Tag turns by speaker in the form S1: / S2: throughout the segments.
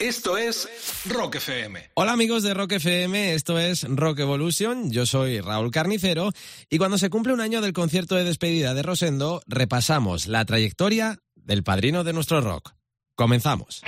S1: Esto es Rock FM.
S2: Hola amigos de Rock FM, esto es Rock Evolution, yo soy Raúl Carnicero y cuando se cumple un año del concierto de despedida de Rosendo, repasamos la trayectoria del padrino de nuestro rock. Comenzamos.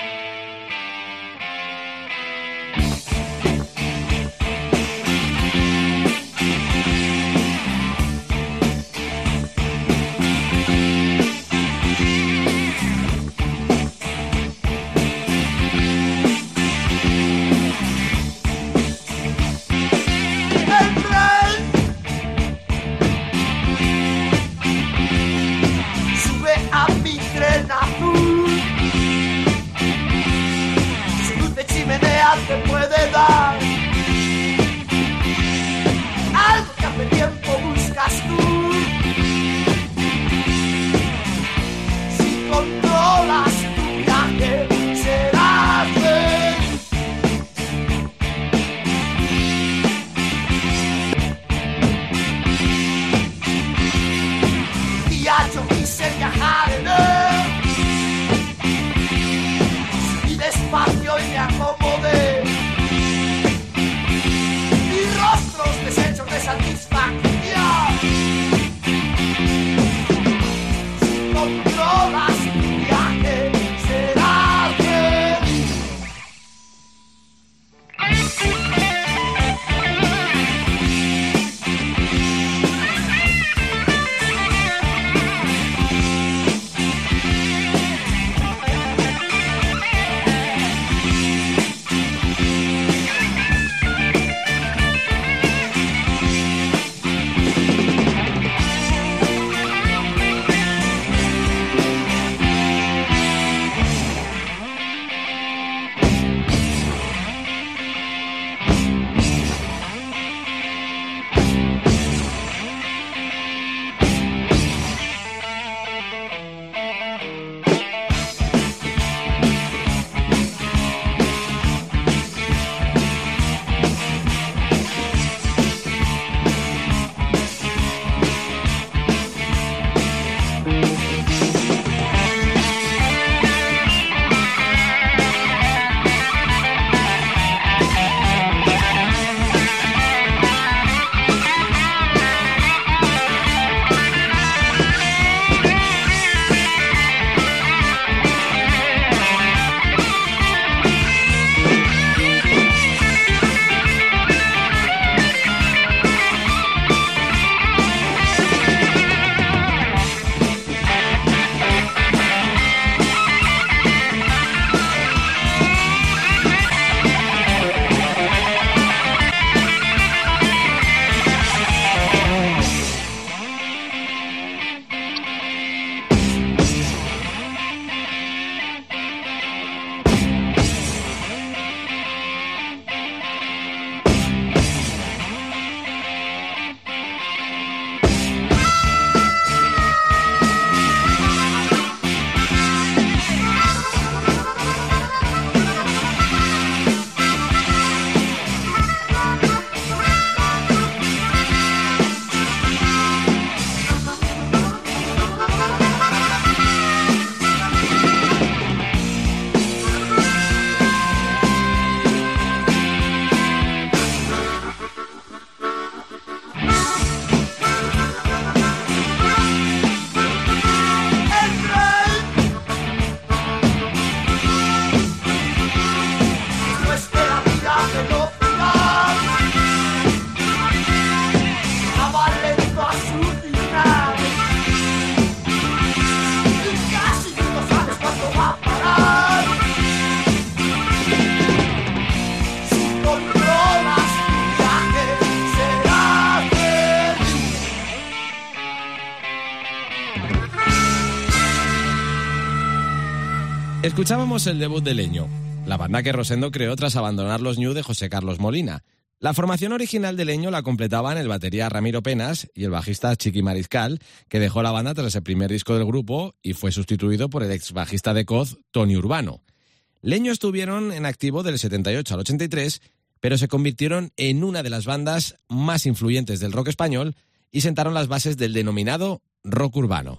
S2: Escuchábamos el debut de Leño, la banda que Rosendo creó tras abandonar los New de José Carlos Molina. La formación original de Leño la completaban el batería Ramiro Penas y el bajista Chiqui Mariscal, que dejó la banda tras el primer disco del grupo y fue sustituido por el ex bajista de Coz, Tony Urbano. Leño estuvieron en activo del 78 al 83, pero se convirtieron en una de las bandas más influyentes del rock español y sentaron las bases del denominado rock urbano.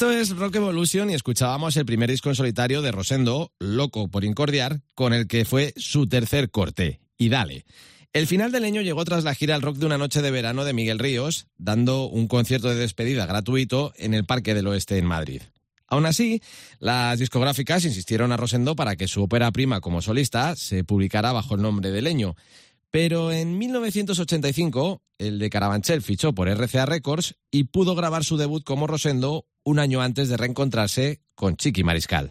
S2: Esto es Rock Evolution y escuchábamos el primer disco en solitario de Rosendo, Loco por Incordiar, con el que fue su tercer corte, y dale. El final del año llegó tras la gira al rock de una noche de verano de Miguel Ríos, dando un concierto de despedida gratuito en el Parque del Oeste en Madrid. Aún así, las discográficas insistieron a Rosendo para que su ópera prima como solista se publicara bajo el nombre de Leño. Pero en 1985, el de Carabanchel fichó por RCA Records y pudo grabar su debut como Rosendo un año antes de reencontrarse con Chiqui Mariscal.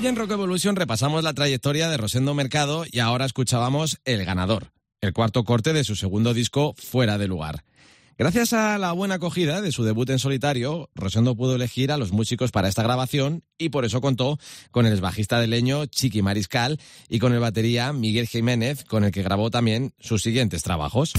S3: Hoy en Rock Evolution repasamos la trayectoria de Rosendo Mercado y ahora escuchábamos El Ganador, el cuarto corte de su segundo disco Fuera de Lugar. Gracias a la buena acogida de su debut en solitario, Rosendo pudo elegir a los músicos para esta grabación y por eso contó con el bajista de leño Chiqui Mariscal y con el batería Miguel Jiménez, con el que grabó también sus siguientes trabajos.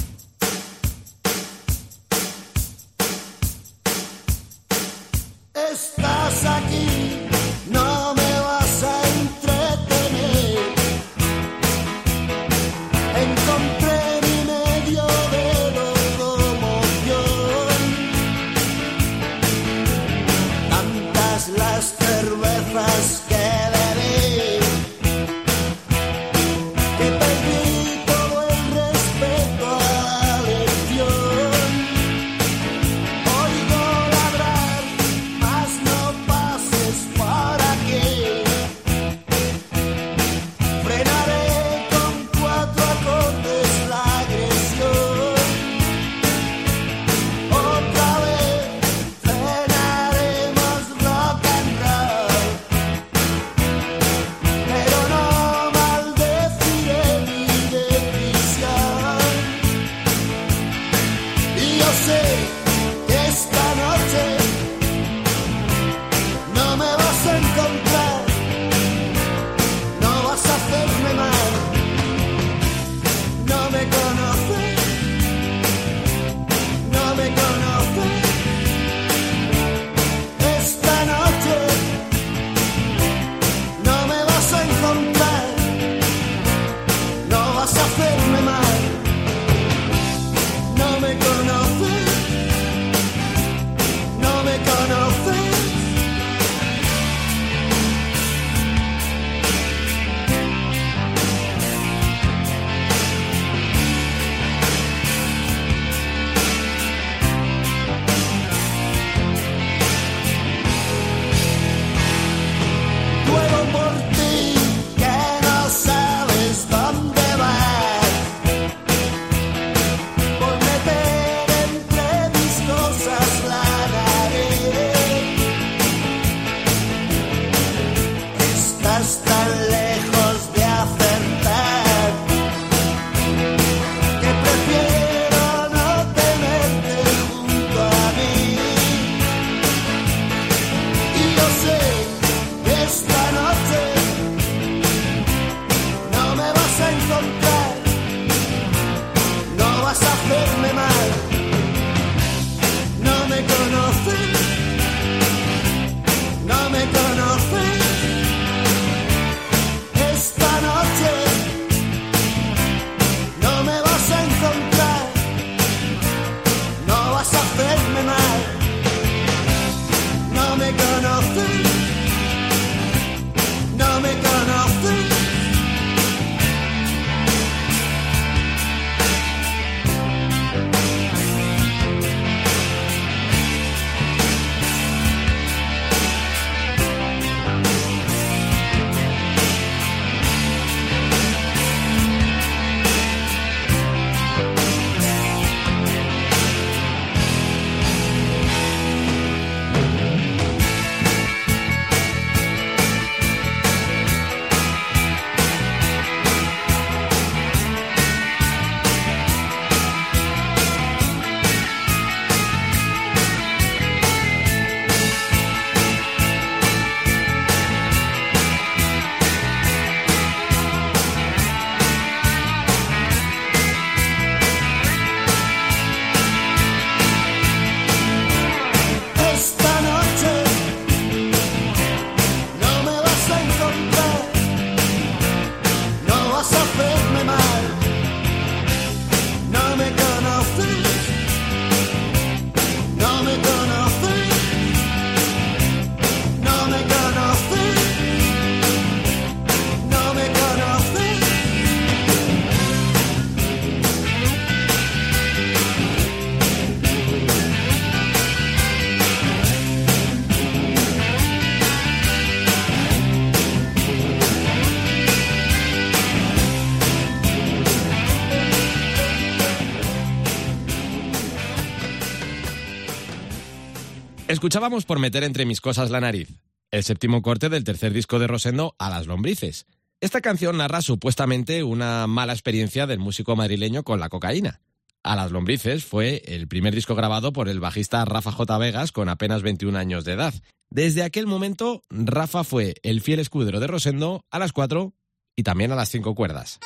S3: Escuchábamos por meter entre mis cosas la nariz,
S2: el séptimo corte del tercer disco de Rosendo, A las lombrices. Esta canción narra supuestamente una mala experiencia del músico madrileño con la cocaína. A las lombrices fue el primer disco grabado por el bajista Rafa J. Vegas con apenas 21 años de edad. Desde aquel momento, Rafa fue el fiel escudero de Rosendo a las 4 y también a las 5 cuerdas.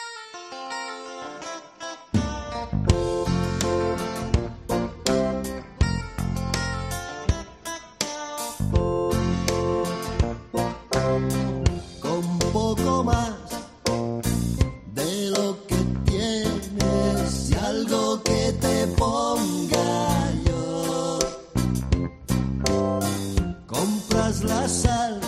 S3: Sal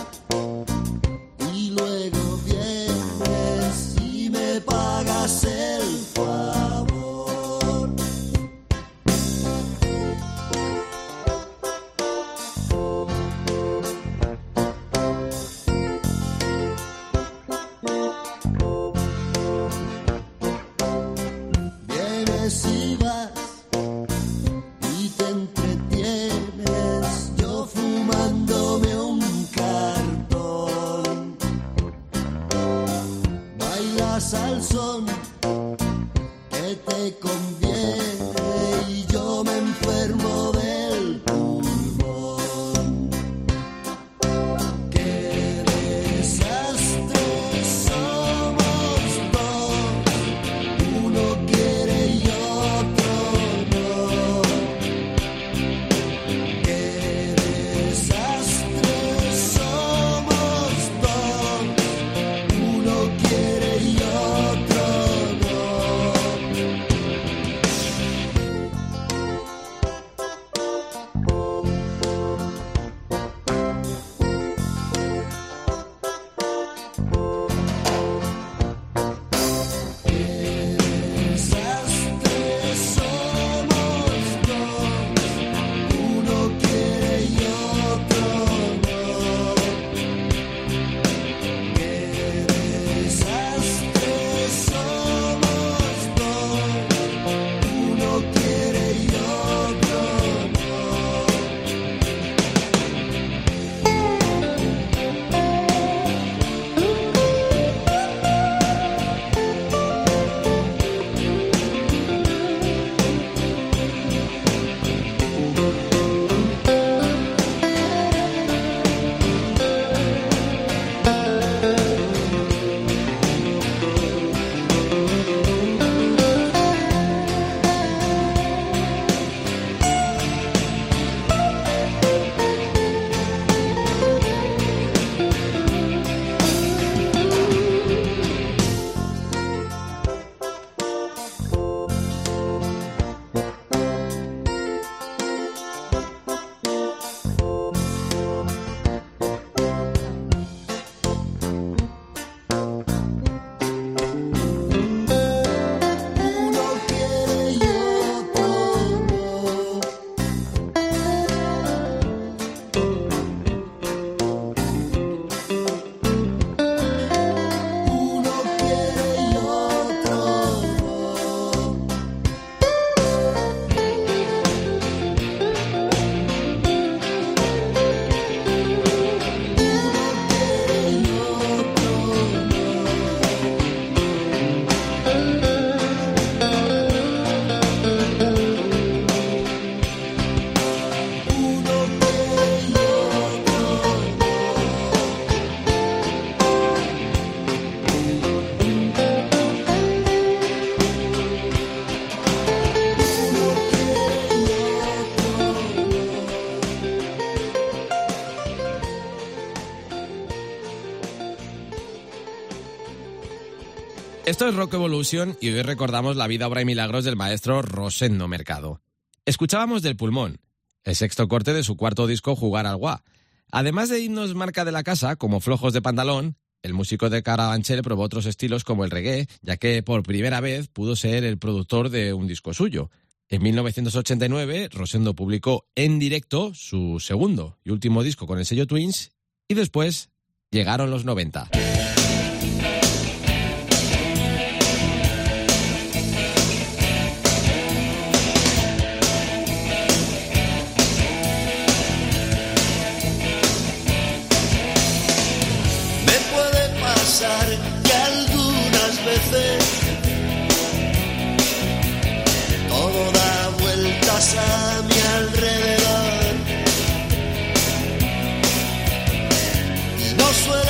S2: es Rock Evolution y hoy recordamos la vida, obra y milagros del maestro Rosendo Mercado. Escuchábamos del pulmón, el sexto corte de su cuarto disco Jugar al Gua. Además de himnos marca de la casa, como Flojos de Pantalón, el músico de Carabanchel probó otros estilos como el reggae, ya que por primera vez pudo ser el productor de un disco suyo. En 1989, Rosendo publicó en directo su segundo y último disco con el sello Twins, y después llegaron los 90.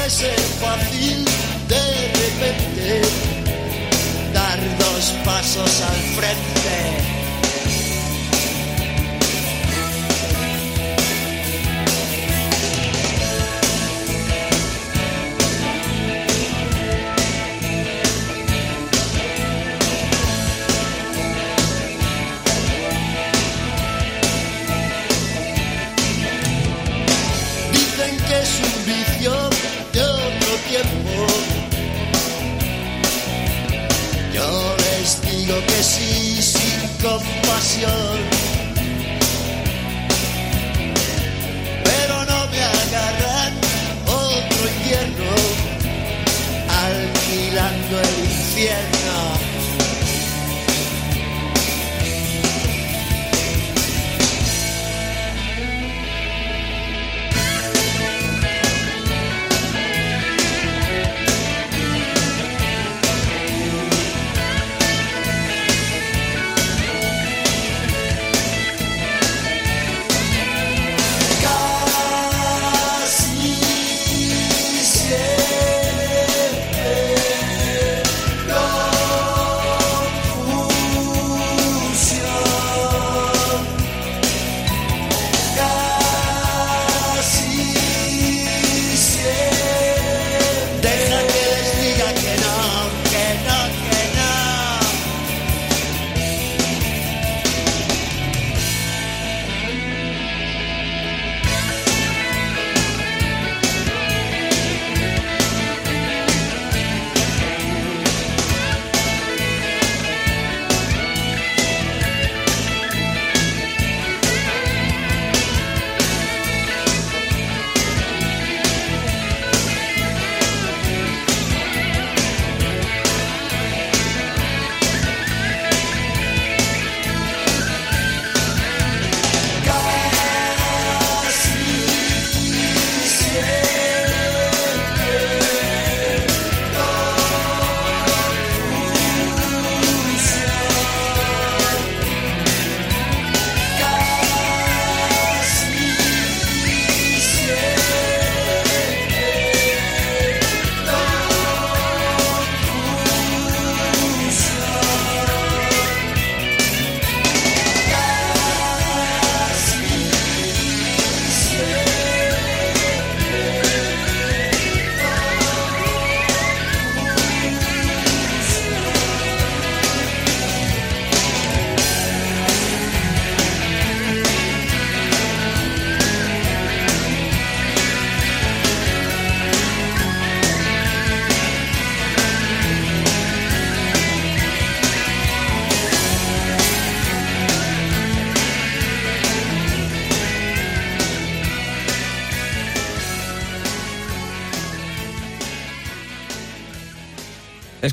S3: Suele ser fácil de repente dar dos pasos al frente. Sin compasión. Pero no me agarran otro invierno, alquilando el infierno.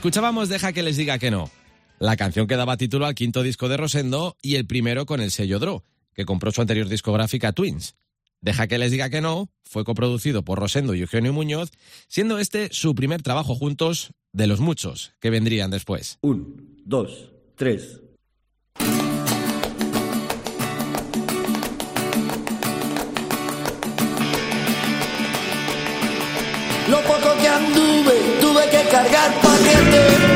S2: Escuchábamos Deja que les diga que no, la canción que daba título al quinto disco de Rosendo y el primero con el sello Dro, que compró su anterior discográfica Twins. Deja que les diga que no fue coproducido por Rosendo y Eugenio Muñoz, siendo este su primer trabajo juntos de los muchos que vendrían después.
S4: Un, dos, tres.
S3: Lo poco que anduve, cargar paquete.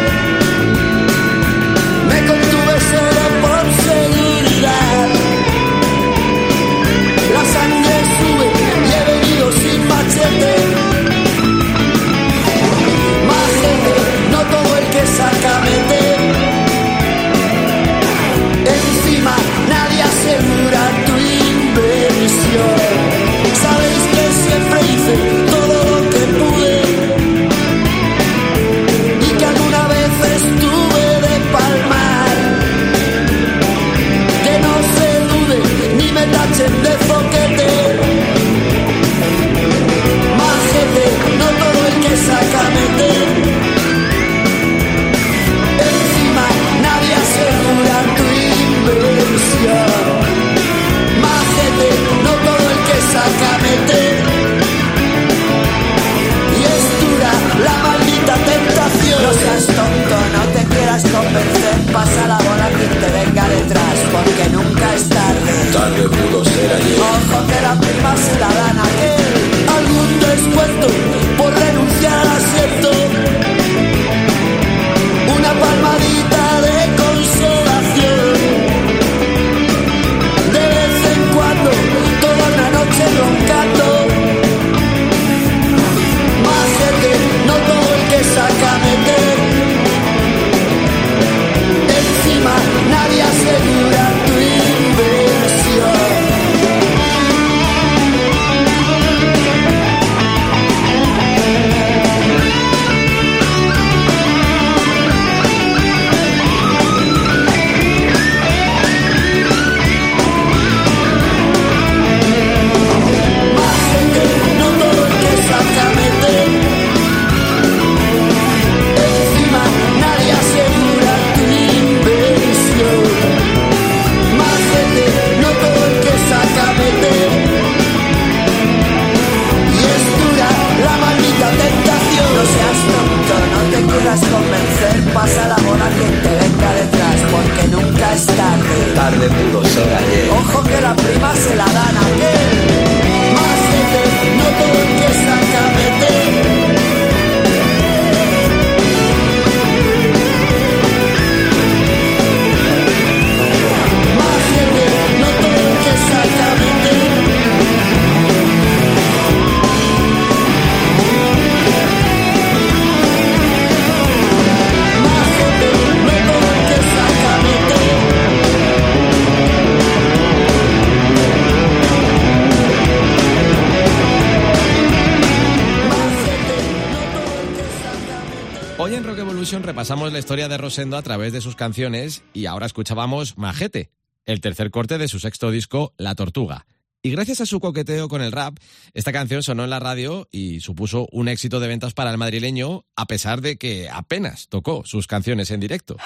S2: Hoy en Rock Evolution repasamos la historia de Rosendo a través de sus canciones y ahora escuchábamos Majete, el tercer corte de su sexto disco, La Tortuga. Y gracias a su coqueteo con el rap, esta canción sonó en la radio y supuso un éxito de ventas para el madrileño, a pesar de que apenas tocó sus canciones en directo.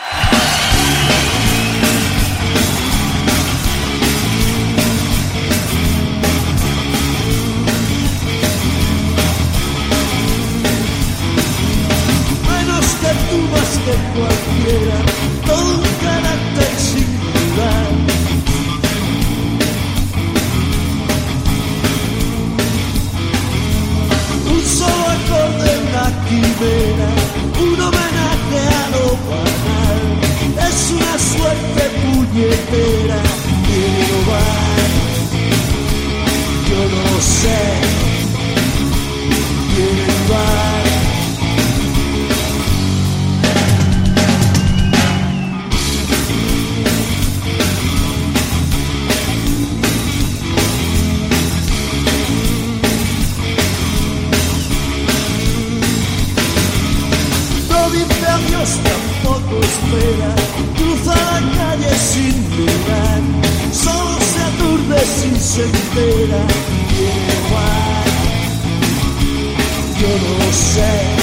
S3: Tú más que cualquiera, todo un carácter singular. Un solo acorde, una quimera, un homenaje a lo banal. Es una suerte puñetera, quiero va. Yo no sé quién va. Tampoco espera. Cruza la calle sin mirar. Solo se aturde si se entera. Quiere igual. Yo no sé.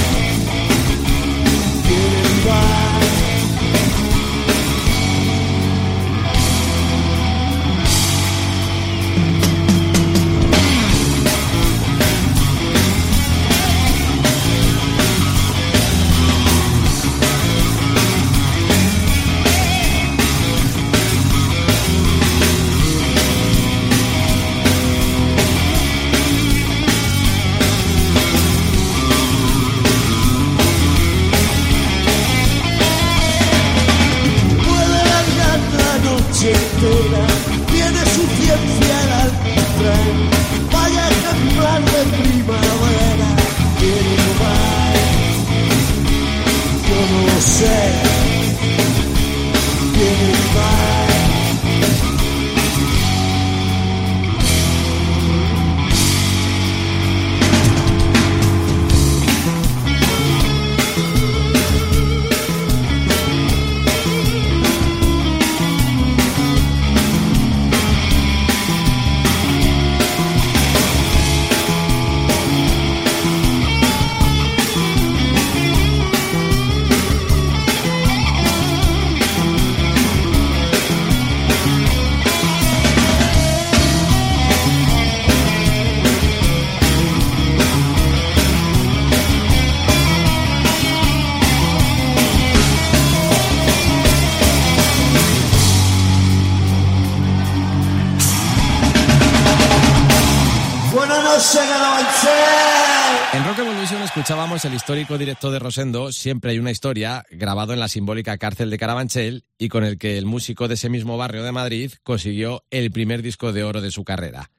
S2: Escuchábamos el histórico directo de Rosendo, Siempre hay una historia, grabado en la simbólica cárcel de Carabanchel y con el que el músico de ese mismo barrio de Madrid consiguió el primer disco de oro de su carrera.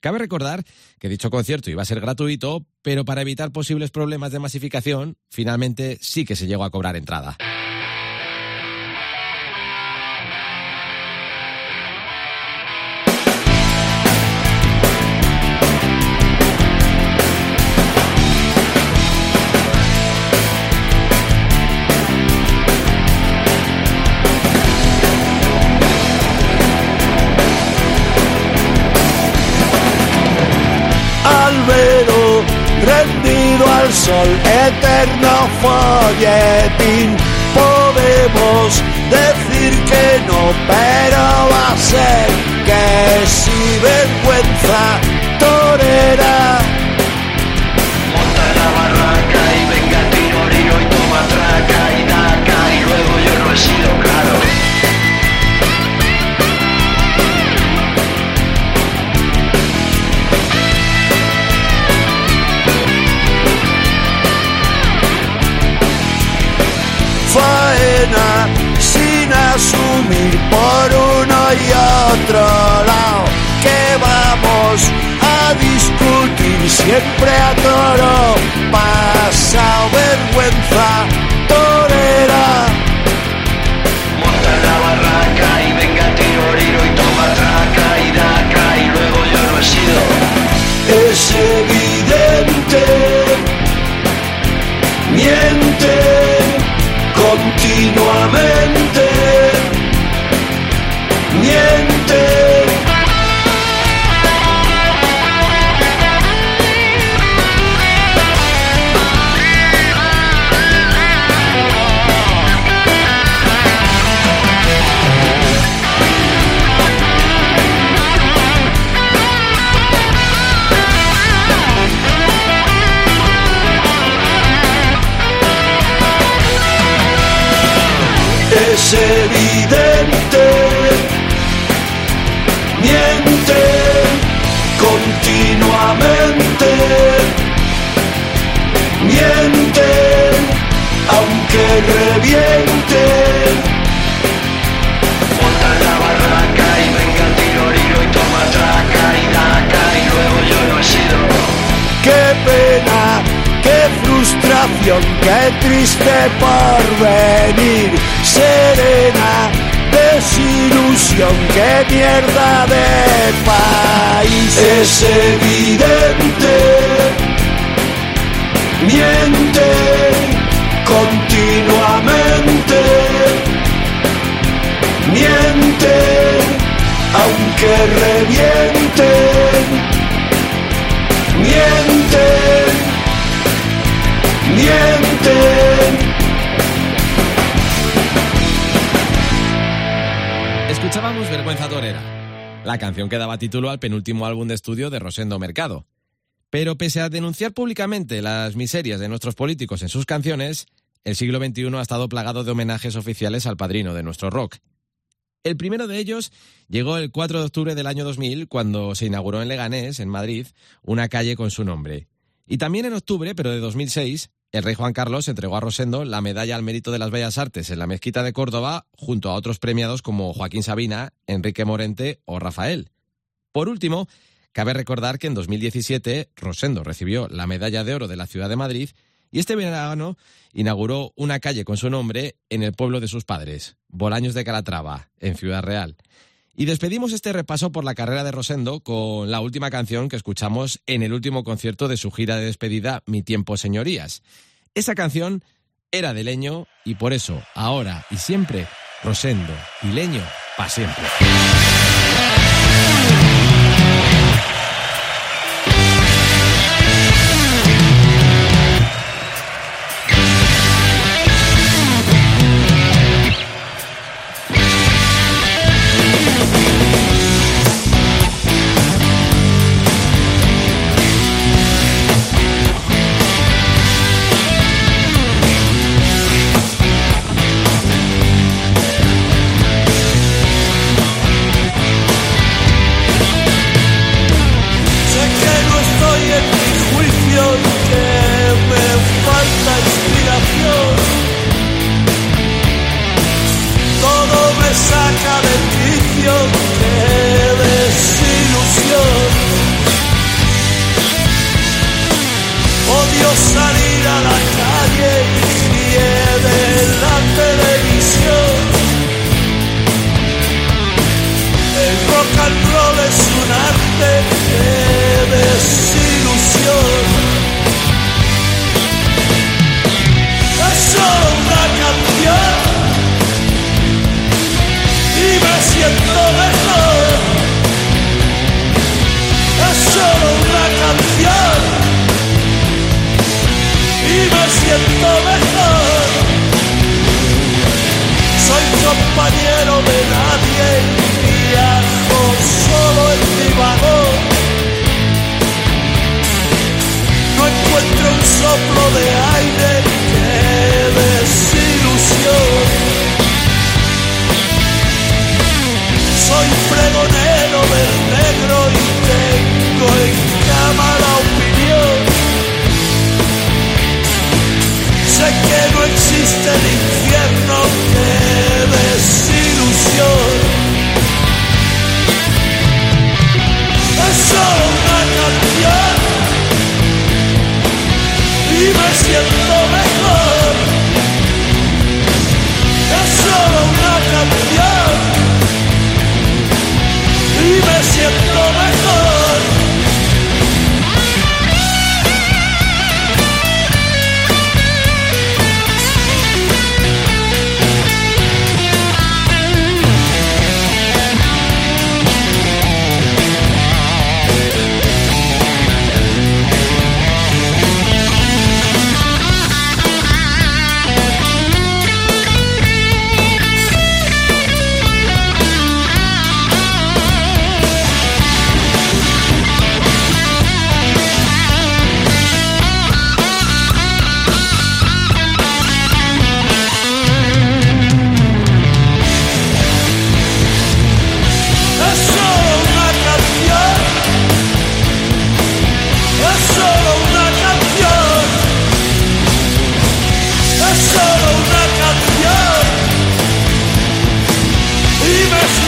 S2: Cabe recordar que dicho concierto iba a ser gratuito, pero para evitar posibles problemas de masificación, finalmente sí que se llegó a cobrar entrada.
S3: Al sol, eterno folletín. Podemos decir que no, pero va a ser que si vergüenza torera. Asumir por uno y otro lado. Que vamos a discutir siempre a toro. Pasado vergüenza torera.
S5: Monta la barraca y venga tiroriro y toma traca y daca y luego yo no he sido.
S3: Miente frustración qué triste porvenir serena desilusión. Qué mierda de país. Es evidente. Miente continuamente. Miente aunque reviente. Miente
S2: Escuchábamos Vergüenza Torera, la canción que daba título al penúltimo álbum de estudio de Rosendo Mercado. Pero pese a denunciar públicamente las miserias de nuestros políticos en sus canciones, el siglo XXI ha estado plagado de homenajes oficiales al padrino de nuestro rock. El primero de ellos llegó el 4 de octubre del año 2000, cuando se inauguró en Leganés, en Madrid, una calle con su nombre. Y también en octubre, pero de 2006, el rey Juan Carlos entregó a Rosendo la medalla al mérito de las bellas artes en la mezquita de Córdoba, junto a otros premiados como Joaquín Sabina, Enrique Morente o Rafael. Por último, cabe recordar que en 2017 Rosendo recibió la medalla de oro de la ciudad de Madrid y este verano inauguró una calle con su nombre en el pueblo de sus padres, Bolaños de Calatrava, en Ciudad Real. Y despedimos este repaso por la carrera de Rosendo con la última canción que escuchamos en el último concierto de su gira de despedida, Mi tiempo, señorías. Esa canción era de Leño y por eso, ahora y siempre, Rosendo y Leño, para siempre.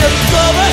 S1: absorb